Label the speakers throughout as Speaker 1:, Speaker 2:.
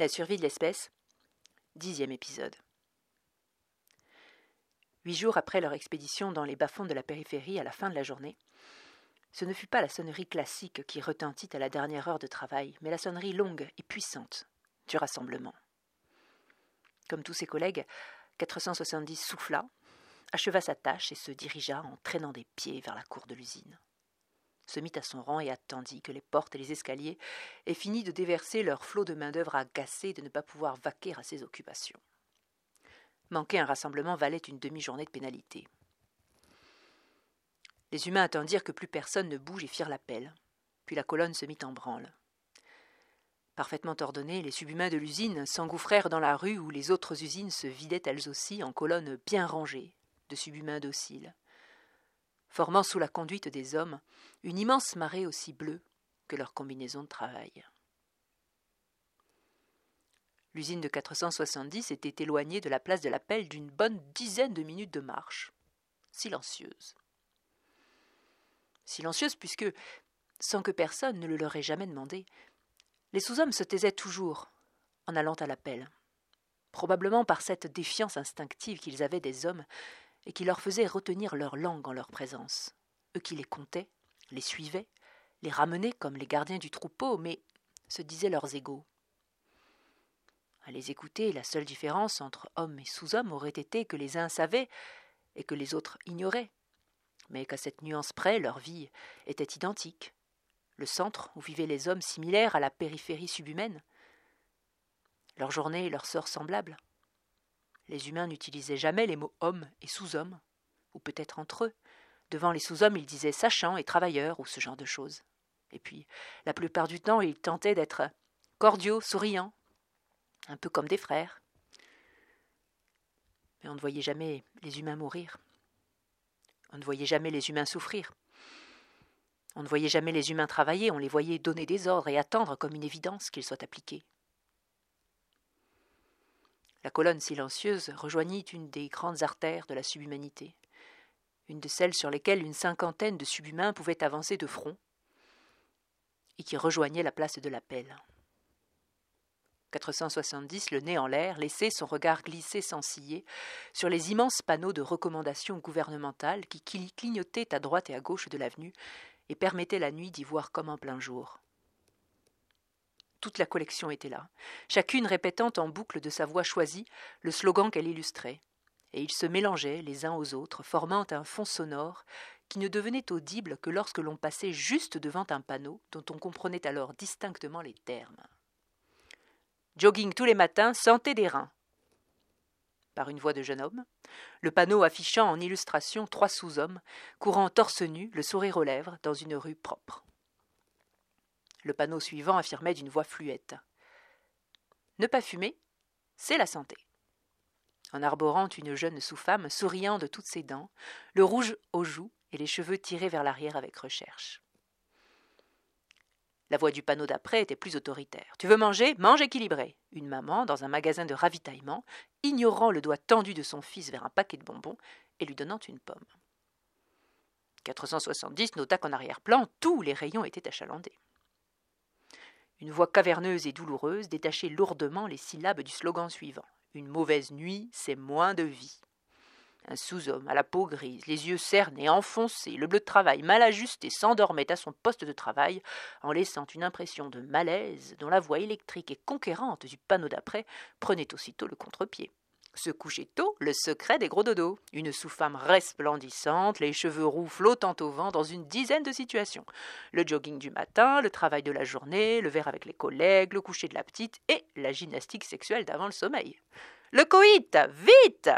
Speaker 1: La survie de l'espèce, dixième épisode. Huit jours après leur expédition dans les bas-fonds de la périphérie à la fin de la journée, ce ne fut pas la sonnerie classique qui retentit à la dernière heure de travail, mais la sonnerie longue et puissante du rassemblement. Comme tous ses collègues, 470 souffla, acheva sa tâche et se dirigea en traînant des pieds vers la cour de l'usine se mit à son rang et attendit que les portes et les escaliers aient fini de déverser leur flot de main-d'œuvre agacée de ne pas pouvoir vaquer à ses occupations. Manquer un rassemblement valait une demi-journée de pénalité. Les humains attendirent que plus personne ne bouge et firent l'appel. Puis la colonne se mit en branle. Parfaitement ordonnés, les subhumains de l'usine s'engouffrèrent dans la rue où les autres usines se vidaient elles aussi en colonnes bien rangées de subhumains dociles formant sous la conduite des hommes une immense marée aussi bleue que leur combinaison de travail. L'usine de 470 était éloignée de la place de l'appel d'une bonne dizaine de minutes de marche, silencieuse. Silencieuse puisque, sans que personne ne le leur ait jamais demandé, les sous-hommes se taisaient toujours en allant à l'appel, probablement par cette défiance instinctive qu'ils avaient des hommes et qui leur faisait retenir leur langue en leur présence. Eux qui les comptaient, les suivaient, les ramenaient comme les gardiens du troupeau, mais se disaient leurs égaux. À les écouter, la seule différence entre hommes et sous-hommes aurait été que les uns savaient et que les autres ignoraient, mais qu'à cette nuance près leur vie était identique. Le centre où vivaient les hommes similaires à la périphérie subhumaine, leur journée et leur sort semblables. Les humains n'utilisaient jamais les mots homme et sous-homme, ou peut-être entre eux. Devant les sous-hommes, ils disaient sachant et travailleurs, ou ce genre de choses. Et puis, la plupart du temps, ils tentaient d'être cordiaux, souriants, un peu comme des frères. Mais on ne voyait jamais les humains mourir. On ne voyait jamais les humains souffrir. On ne voyait jamais les humains travailler, on les voyait donner des ordres et attendre comme une évidence qu'ils soient appliqués. La colonne silencieuse rejoignit une des grandes artères de la subhumanité, une de celles sur lesquelles une cinquantaine de subhumains pouvaient avancer de front, et qui rejoignait la place de l'appel. 470, le nez en l'air, laissait son regard glisser sans ciller sur les immenses panneaux de recommandations gouvernementales qui clignotaient à droite et à gauche de l'avenue et permettaient la nuit d'y voir comme en plein jour. Toute la collection était là, chacune répétant en boucle de sa voix choisie le slogan qu'elle illustrait. Et ils se mélangeaient les uns aux autres, formant un fond sonore qui ne devenait audible que lorsque l'on passait juste devant un panneau dont on comprenait alors distinctement les termes. Jogging tous les matins, santé des reins. Par une voix de jeune homme, le panneau affichant en illustration trois sous-hommes, courant torse nu, le sourire aux lèvres, dans une rue propre. Le panneau suivant affirmait d'une voix fluette. Ne pas fumer, c'est la santé. En arborant une jeune sous-femme, souriant de toutes ses dents, le rouge aux joues et les cheveux tirés vers l'arrière avec recherche. La voix du panneau d'après était plus autoritaire. Tu veux manger Mange équilibré. Une maman, dans un magasin de ravitaillement, ignorant le doigt tendu de son fils vers un paquet de bonbons et lui donnant une pomme. 470 nota qu'en arrière-plan, tous les rayons étaient achalandés. Une voix caverneuse et douloureuse détachait lourdement les syllabes du slogan suivant. Une mauvaise nuit, c'est moins de vie. Un sous-homme à la peau grise, les yeux cernés, enfoncés, le bleu de travail mal ajusté, s'endormait à son poste de travail en laissant une impression de malaise dont la voix électrique et conquérante du panneau d'après prenait aussitôt le contre-pied. Se coucher tôt, le secret des gros dodos. Une sous-femme resplendissante, les cheveux roux flottant au vent dans une dizaine de situations. Le jogging du matin, le travail de la journée, le verre avec les collègues, le coucher de la petite et la gymnastique sexuelle d'avant le sommeil. Le coït Vite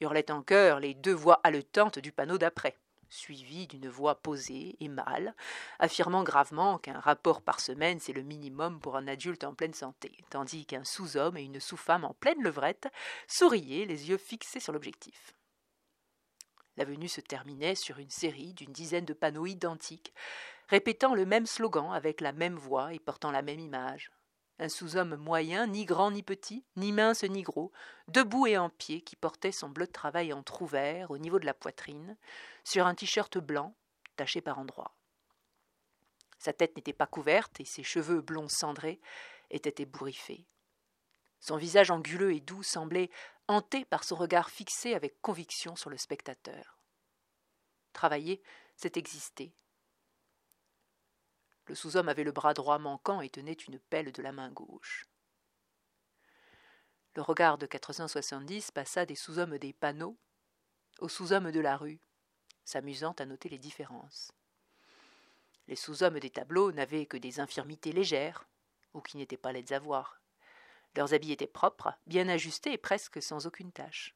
Speaker 1: hurlaient en chœur les deux voix haletantes du panneau d'après suivi d'une voix posée et mâle, affirmant gravement qu'un rapport par semaine c'est le minimum pour un adulte en pleine santé, tandis qu'un sous-homme et une sous-femme en pleine levrette souriaient, les yeux fixés sur l'objectif. L'avenue se terminait sur une série d'une dizaine de panneaux identiques, répétant le même slogan avec la même voix et portant la même image un sous-homme moyen, ni grand ni petit, ni mince ni gros, debout et en pied, qui portait son bleu de travail entr'ouvert au niveau de la poitrine, sur un t-shirt blanc, taché par endroits. Sa tête n'était pas couverte et ses cheveux blonds cendrés étaient ébouriffés. Son visage anguleux et doux semblait hanté par son regard fixé avec conviction sur le spectateur. Travailler, c'est exister. Le sous-homme avait le bras droit manquant et tenait une pelle de la main gauche. Le regard de 470 passa des sous-hommes des panneaux aux sous-hommes de la rue, s'amusant à noter les différences. Les sous-hommes des tableaux n'avaient que des infirmités légères, ou qui n'étaient pas laides à voir. Leurs habits étaient propres, bien ajustés et presque sans aucune tache.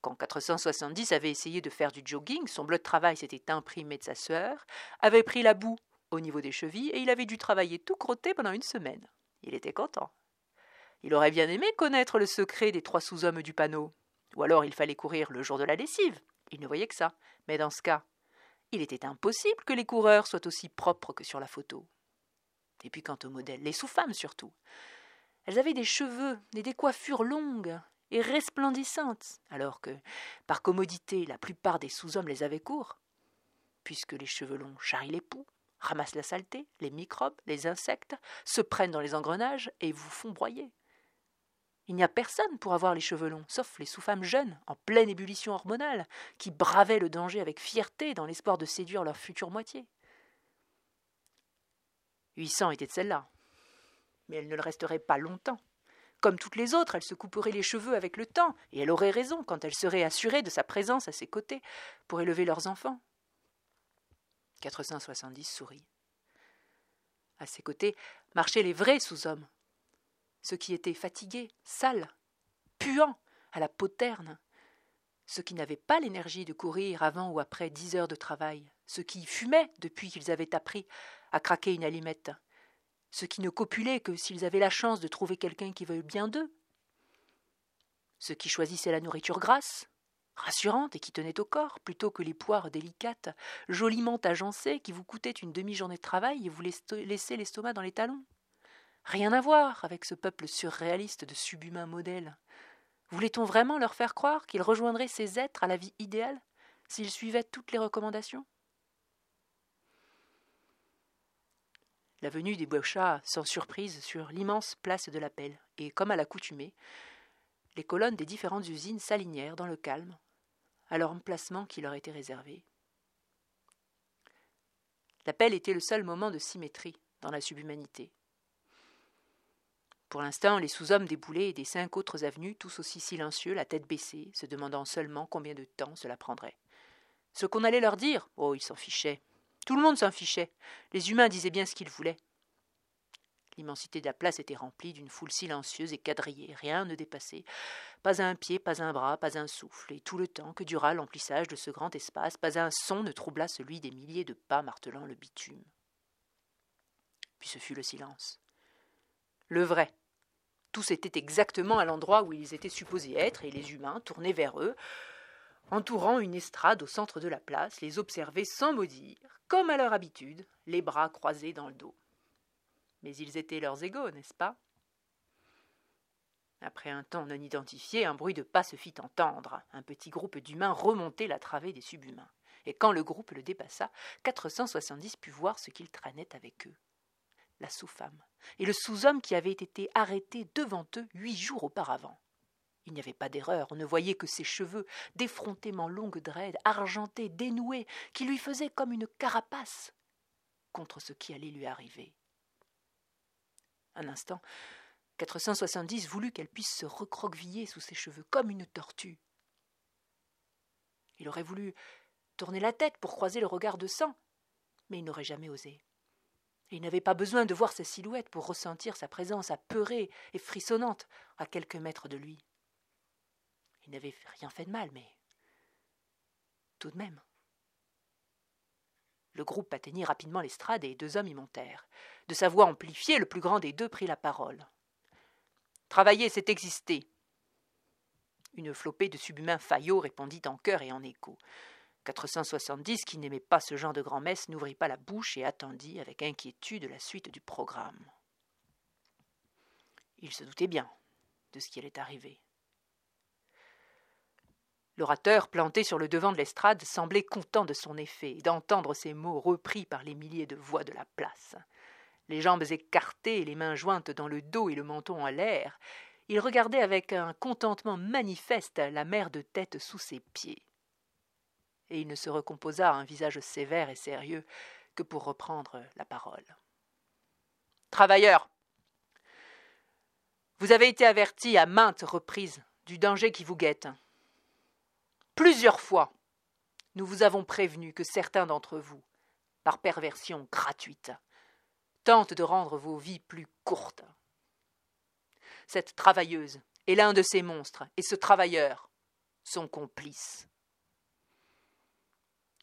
Speaker 1: Quand 470 avait essayé de faire du jogging, son bleu de travail s'était imprimé de sa sueur, avait pris la boue au niveau des chevilles et il avait dû travailler tout crotté pendant une semaine. Il était content. Il aurait bien aimé connaître le secret des trois sous-hommes du panneau. Ou alors il fallait courir le jour de la lessive. Il ne voyait que ça. Mais dans ce cas, il était impossible que les coureurs soient aussi propres que sur la photo. Et puis quant aux modèles, les sous-femmes surtout. Elles avaient des cheveux et des coiffures longues et resplendissantes, alors que, par commodité, la plupart des sous-hommes les avaient courts, puisque les cheveux longs charrient les poux, ramassent la saleté, les microbes, les insectes, se prennent dans les engrenages et vous font broyer. Il n'y a personne pour avoir les cheveux longs, sauf les sous-femmes jeunes, en pleine ébullition hormonale, qui bravaient le danger avec fierté dans l'espoir de séduire leur future moitié. Huit cents étaient de celle-là. Mais elle ne le resterait pas longtemps. Comme toutes les autres, elle se couperait les cheveux avec le temps, et elle aurait raison quand elle serait assurée de sa présence à ses côtés pour élever leurs enfants. 470 sourit. À ses côtés marchaient les vrais sous-hommes, ceux qui étaient fatigués, sales, puants, à la peau terne, ceux qui n'avaient pas l'énergie de courir avant ou après dix heures de travail, ceux qui fumaient depuis qu'ils avaient appris à craquer une allumette, ceux qui ne copulaient que s'ils avaient la chance de trouver quelqu'un qui veuille bien d'eux, ceux qui choisissaient la nourriture grasse, rassurante et qui tenait au corps, plutôt que les poires délicates, joliment agencées, qui vous coûtaient une demi-journée de travail et vous laissaient l'estomac dans les talons. Rien à voir avec ce peuple surréaliste de subhumains modèles. Voulait-on vraiment leur faire croire qu'ils rejoindraient ces êtres à la vie idéale s'ils suivaient toutes les recommandations? La venue des Bochats sans surprise sur l'immense place de l'appel, et comme à l'accoutumée, les colonnes des différentes usines s'alignèrent dans le calme, à leur emplacement qui leur était réservé. L'appel était le seul moment de symétrie dans la subhumanité. Pour l'instant, les sous-hommes déboulés des cinq autres avenues, tous aussi silencieux, la tête baissée, se demandant seulement combien de temps cela prendrait. Ce qu'on allait leur dire, oh, ils s'en fichaient. Tout le monde s'en fichait. Les humains disaient bien ce qu'ils voulaient. L'immensité de la place était remplie d'une foule silencieuse et quadrillée, rien ne dépassait, pas un pied, pas un bras, pas un souffle, et tout le temps que dura l'emplissage de ce grand espace, pas un son ne troubla celui des milliers de pas martelant le bitume. Puis ce fut le silence. Le vrai, tous étaient exactement à l'endroit où ils étaient supposés être, et les humains, tournés vers eux, entourant une estrade au centre de la place, les observaient sans mot dire, comme à leur habitude, les bras croisés dans le dos. Mais ils étaient leurs égaux, n'est-ce pas? Après un temps non identifié, un bruit de pas se fit entendre. Un petit groupe d'humains remontait la travée des subhumains. Et quand le groupe le dépassa, 470 put voir ce qu'ils traînaient avec eux la sous-femme, et le sous-homme qui avait été arrêté devant eux huit jours auparavant. Il n'y avait pas d'erreur, on ne voyait que ses cheveux, d'effrontément longues dreads, argentés, dénoués, qui lui faisaient comme une carapace contre ce qui allait lui arriver. Un instant, 470 voulut qu'elle puisse se recroqueviller sous ses cheveux comme une tortue. Il aurait voulu tourner la tête pour croiser le regard de sang, mais il n'aurait jamais osé il n'avait pas besoin de voir sa silhouette pour ressentir sa présence apeurée et frissonnante à quelques mètres de lui. Il n'avait rien fait de mal, mais tout de même. Le groupe atteignit rapidement l'estrade et deux hommes y montèrent. De sa voix amplifiée, le plus grand des deux prit la parole. Travailler, c'est exister. Une flopée de subhumains faillots répondit en chœur et en écho. 470, qui n'aimait pas ce genre de grand-messe, n'ouvrit pas la bouche et attendit avec inquiétude la suite du programme. Il se doutait bien de ce qui allait arriver. L'orateur, planté sur le devant de l'estrade, semblait content de son effet et d'entendre ces mots repris par les milliers de voix de la place. les jambes écartées, les mains jointes dans le dos et le menton en l'air, il regardait avec un contentement manifeste la mer de tête sous ses pieds. Et il ne se recomposa un visage sévère et sérieux que pour reprendre la parole. Travailleurs, vous avez été avertis à maintes reprises du danger qui vous guette. Plusieurs fois, nous vous avons prévenu que certains d'entre vous, par perversion gratuite, tentent de rendre vos vies plus courtes. Cette travailleuse est l'un de ces monstres, et ce travailleur, son complice.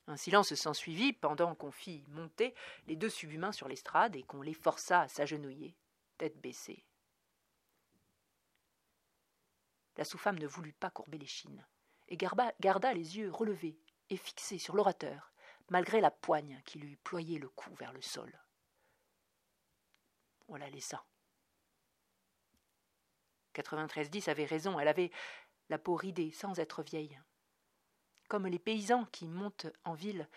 Speaker 1: Un silence s'ensuivit pendant qu'on fit monter les deux subhumains sur l'estrade et qu'on les força à s'agenouiller, tête baissée. La sous-femme ne voulut pas courber les chines, et garda les yeux relevés et fixés sur l'orateur, malgré la poigne qui lui ployait le cou vers le sol. On la laissa. 93-10 avait raison, elle avait la peau ridée sans être vieille. Comme les paysans qui montent en ville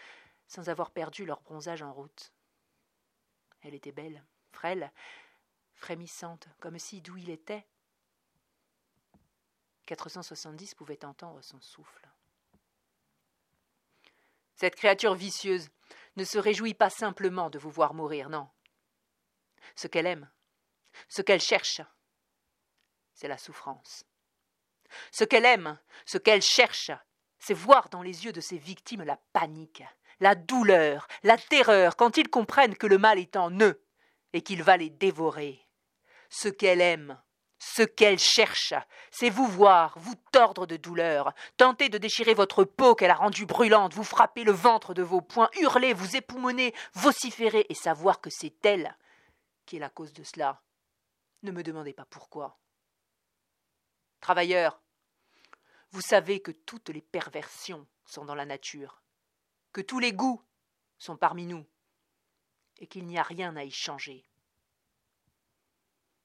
Speaker 1: sans avoir perdu leur bronzage en route. Elle était belle, frêle, frémissante, comme si d'où il était, 470 pouvait entendre son souffle. Cette créature vicieuse ne se réjouit pas simplement de vous voir mourir, non. Ce qu'elle aime, ce qu'elle cherche, c'est la souffrance. Ce qu'elle aime, ce qu'elle cherche, c'est voir dans les yeux de ses victimes la panique, la douleur, la terreur quand ils comprennent que le mal est en eux et qu'il va les dévorer. Ce qu'elle aime, ce qu'elle cherche, c'est vous voir, vous tordre de douleur, tenter de déchirer votre peau qu'elle a rendue brûlante, vous frapper le ventre de vos poings, hurler, vous époumoner, vociférer et savoir que c'est elle qui est la cause de cela. Ne me demandez pas pourquoi. Travailleurs, vous savez que toutes les perversions sont dans la nature, que tous les goûts sont parmi nous, et qu'il n'y a rien à y changer.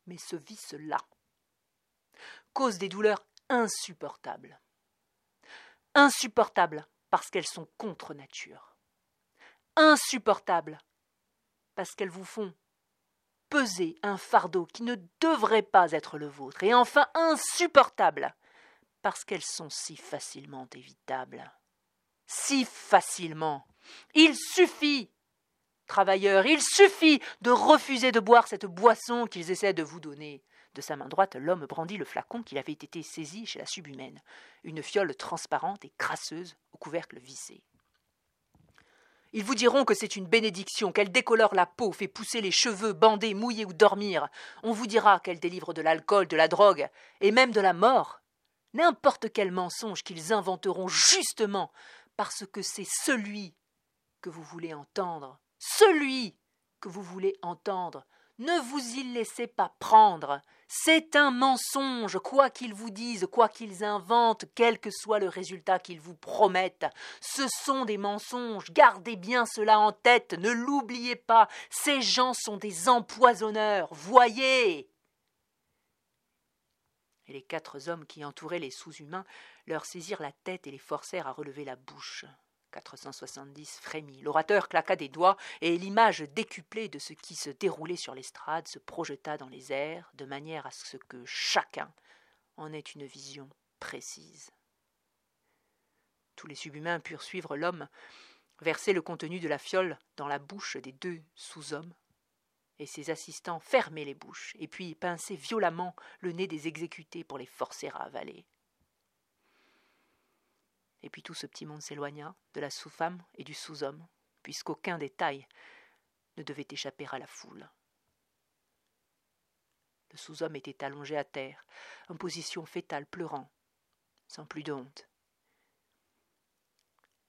Speaker 1: Mais ce vice-là, cause des douleurs insupportables. Insupportables parce qu'elles sont contre nature. Insupportables parce qu'elles vous font peser un fardeau qui ne devrait pas être le vôtre. Et enfin insupportables parce qu'elles sont si facilement évitables. Si facilement. Il suffit travailleurs, il suffit de refuser de boire cette boisson qu'ils essaient de vous donner. De sa main droite, l'homme brandit le flacon qui avait été saisi chez la subhumaine, une fiole transparente et crasseuse au couvercle vissé. Ils vous diront que c'est une bénédiction, qu'elle décolore la peau, fait pousser les cheveux, bander, mouiller ou dormir. On vous dira qu'elle délivre de l'alcool, de la drogue, et même de la mort. N'importe quel mensonge qu'ils inventeront justement parce que c'est celui que vous voulez entendre, celui que vous voulez entendre, ne vous y laissez pas prendre. C'est un mensonge, quoi qu'ils vous disent, quoi qu'ils inventent, quel que soit le résultat qu'ils vous promettent. Ce sont des mensonges, gardez bien cela en tête, ne l'oubliez pas, ces gens sont des empoisonneurs, voyez. Et les quatre hommes qui entouraient les sous-humains leur saisirent la tête et les forcèrent à relever la bouche. 470 frémit. L'orateur claqua des doigts, et l'image décuplée de ce qui se déroulait sur l'estrade se projeta dans les airs, de manière à ce que chacun en ait une vision précise. Tous les subhumains purent suivre l'homme verser le contenu de la fiole dans la bouche des deux sous-hommes, et ses assistants fermer les bouches, et puis pincer violemment le nez des exécutés pour les forcer à avaler. Et puis tout ce petit monde s'éloigna de la sous-femme et du sous-homme, puisqu'aucun détail ne devait échapper à la foule. Le sous-homme était allongé à terre, en position fétale, pleurant, sans plus de honte.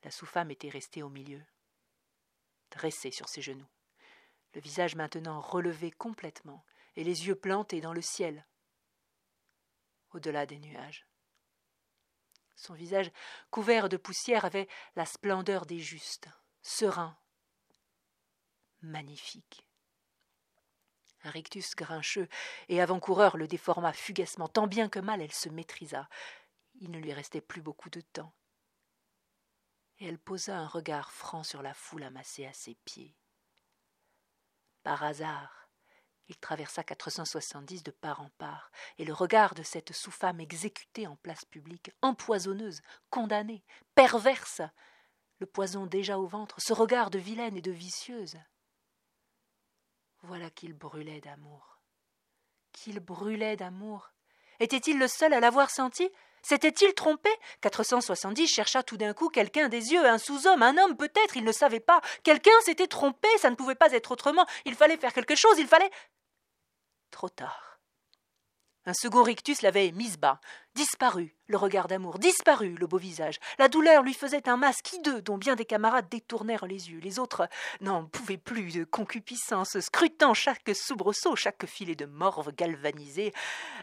Speaker 1: La sous-femme était restée au milieu, dressée sur ses genoux, le visage maintenant relevé complètement et les yeux plantés dans le ciel, au-delà des nuages. Son visage couvert de poussière avait la splendeur des justes, serein, magnifique. Un rictus grincheux et avant-coureur le déforma fugacement, tant bien que mal elle se maîtrisa. Il ne lui restait plus beaucoup de temps. Et elle posa un regard franc sur la foule amassée à ses pieds. Par hasard, Il traversa 470 de part en part, et le regard de cette sous-femme exécutée en place publique, empoisonneuse, condamnée, perverse, le poison déjà au ventre, ce regard de vilaine et de vicieuse. Voilà qu'il brûlait d'amour. Qu'il brûlait d'amour. Était-il le seul à l'avoir senti? S'était-il trompé? 470 chercha tout d'un coup quelqu'un des yeux, un sous-homme, un homme peut-être, il ne savait pas. Quelqu'un s'était trompé, ça ne pouvait pas être autrement. Il fallait faire quelque chose, il fallait. Trop tard. Un second rictus l'avait mise bas. Disparu, le regard d'amour, disparu, le beau visage. La douleur lui faisait un masque hideux dont bien des camarades détournèrent les yeux. Les autres n'en pouvaient plus de concupiscence, scrutant chaque soubresaut, chaque filet de morve galvanisé,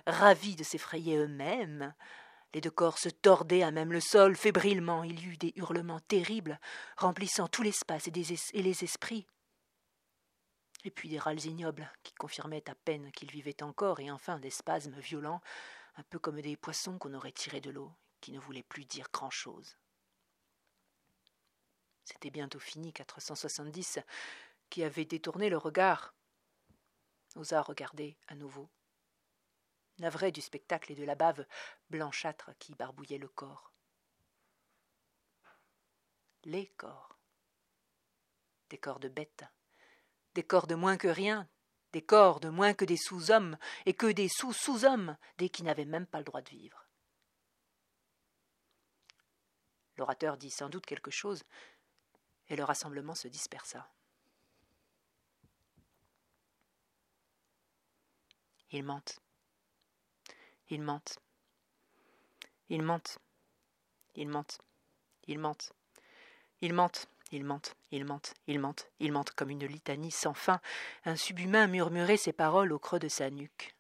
Speaker 1: ravis de s'effrayer eux-mêmes. Les deux corps se tordaient à même le sol, fébrilement. Il y eut des hurlements terribles, remplissant tout l'espace et, les esprits. Et puis des râles ignobles, qui confirmaient à peine qu'il vivait encore, et enfin des spasmes violents, un peu comme des poissons qu'on aurait tirés de l'eau, qui ne voulaient plus dire grand-chose. C'était bientôt fini, 470, qui avait détourné le regard, osa regarder à nouveau navré du spectacle et de la bave blanchâtre qui barbouillait le corps. Les corps. Des corps de bêtes, des corps de moins que rien, des corps de moins que des sous-hommes, et que des sous-sous-hommes, des qui n'avaient même pas le droit de vivre. L'orateur dit sans doute quelque chose, et le rassemblement se dispersa. Il mente. Il mente. Il mente. Il mente. Il mente. Il mente. Il mente, il mente, il mente, il mente comme une litanie sans fin. Un subhumain murmurait ces paroles au creux de sa nuque.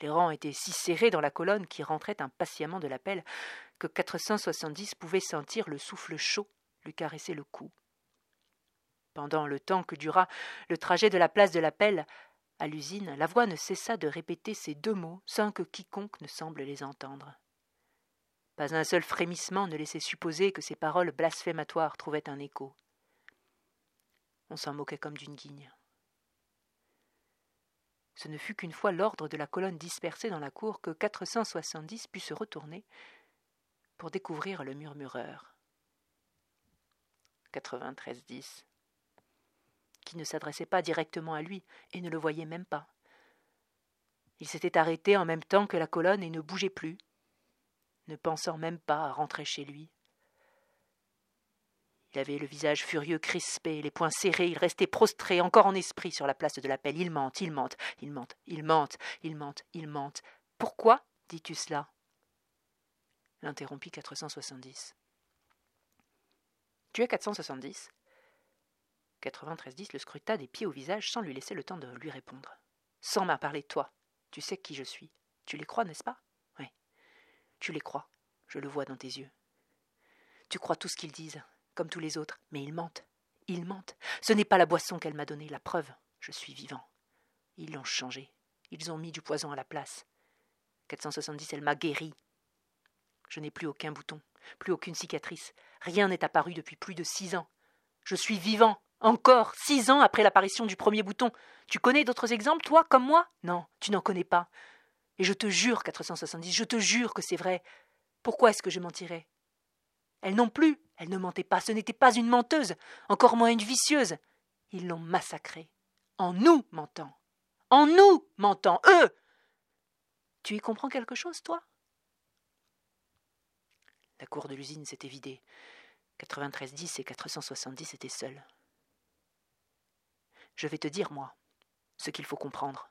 Speaker 1: Les rangs étaient si serrés dans la colonne qui rentrait impatiemment de l'appel que 470 pouvaient sentir le souffle chaud lui caresser le cou. Pendant le temps que dura le trajet de la place de l'appel à l'usine, la voix ne cessa de répéter ces deux mots sans que quiconque ne semble les entendre. Pas un seul frémissement ne laissait supposer que ces paroles blasphématoires trouvaient un écho. On s'en moquait comme d'une guigne. Ce ne fut qu'une fois l'ordre de la colonne dispersée dans la cour que 470 put se retourner pour découvrir le murmureur. 93-10 qui ne s'adressait pas directement à lui et ne le voyait même pas. Il s'était arrêté en même temps que la colonne et ne bougeait plus, ne pensant même pas à rentrer chez lui. Il avait le visage furieux crispé, les poings serrés, il restait prostré, encore en esprit, sur la place de l'appel. Il mente, il mente, il mente, il mente, il mente, il mente. Pourquoi dis-tu cela? L'interrompit 470. Tu es 470 9310 le scruta des pieds au visage sans lui laisser le temps de lui répondre. Sans parlé de toi. Tu sais qui je suis. Tu les crois, n'est-ce pas? Tu les crois. Je le vois dans tes yeux. Tu crois tout ce qu'ils disent, comme tous les autres, mais ils mentent. Ils mentent. Ce n'est pas la boisson qu'elle m'a donnée, la preuve. Je suis vivant. Ils l'ont changé. Ils ont mis du poison à la place. 470, elle m'a guéri. Je n'ai plus aucun bouton, plus aucune cicatrice. Rien n'est apparu depuis plus de six ans. Je suis vivant. Encore, six ans après l'apparition du premier bouton. Tu connais d'autres exemples, toi, comme moi? Non, tu n'en connais pas. Et je te jure, 470, je te jure que c'est vrai. Pourquoi est-ce que je mentirais? Elle non plus, elle ne mentait pas, ce n'était pas une menteuse, encore moins une vicieuse. Ils l'ont massacrée. En nous mentant. En nous mentant, eux Tu y comprends quelque chose, toi? La cour de l'usine s'était vidée. 93-10 et 470 étaient seuls. Je vais te dire, moi, ce qu'il faut comprendre.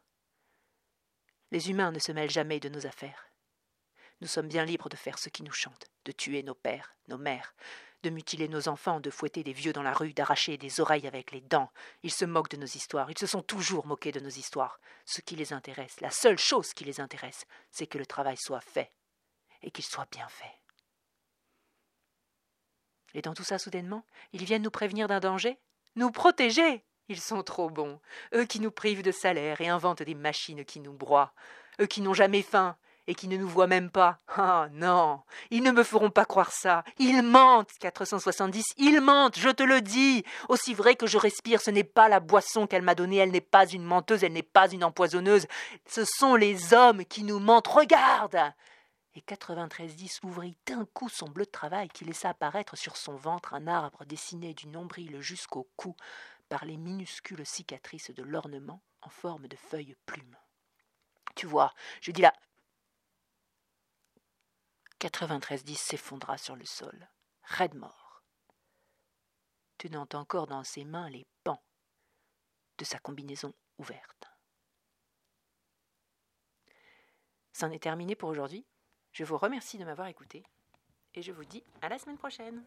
Speaker 1: Les humains ne se mêlent jamais de nos affaires. Nous sommes bien libres de faire ce qui nous chante, de tuer nos pères, nos mères, de mutiler nos enfants, de fouetter des vieux dans la rue, d'arracher des oreilles avec les dents. Ils se moquent de nos histoires, ils se sont toujours moqués de nos histoires. Ce qui les intéresse, la seule chose qui les intéresse, c'est que le travail soit fait, et qu'il soit bien fait. Et dans tout ça, soudainement, ils viennent nous prévenir d'un danger? Nous protéger? Ils sont trop bons, eux qui nous privent de salaire et inventent des machines qui nous broient, eux qui n'ont jamais faim et qui ne nous voient même pas. Ah non, ils ne me feront pas croire ça. Ils mentent, 470, ils mentent, je te le dis. Aussi vrai que je respire, ce n'est pas la boisson qu'elle m'a donnée, elle n'est pas une menteuse, elle n'est pas une empoisonneuse. Ce sont les hommes qui nous mentent. Regarde et 9310 ouvrit d'un coup son bleu de travail qui laissa apparaître sur son ventre un arbre dessiné du nombril jusqu'au cou par les minuscules cicatrices de l'ornement en forme de feuilles plumes. Tu vois, je dis là. 9310 s'effondra sur le sol, raide mort, tenant encore dans ses mains les pans de sa combinaison ouverte. C'en est terminé pour aujourd'hui. Je vous remercie de m'avoir écouté et je vous dis à la semaine prochaine.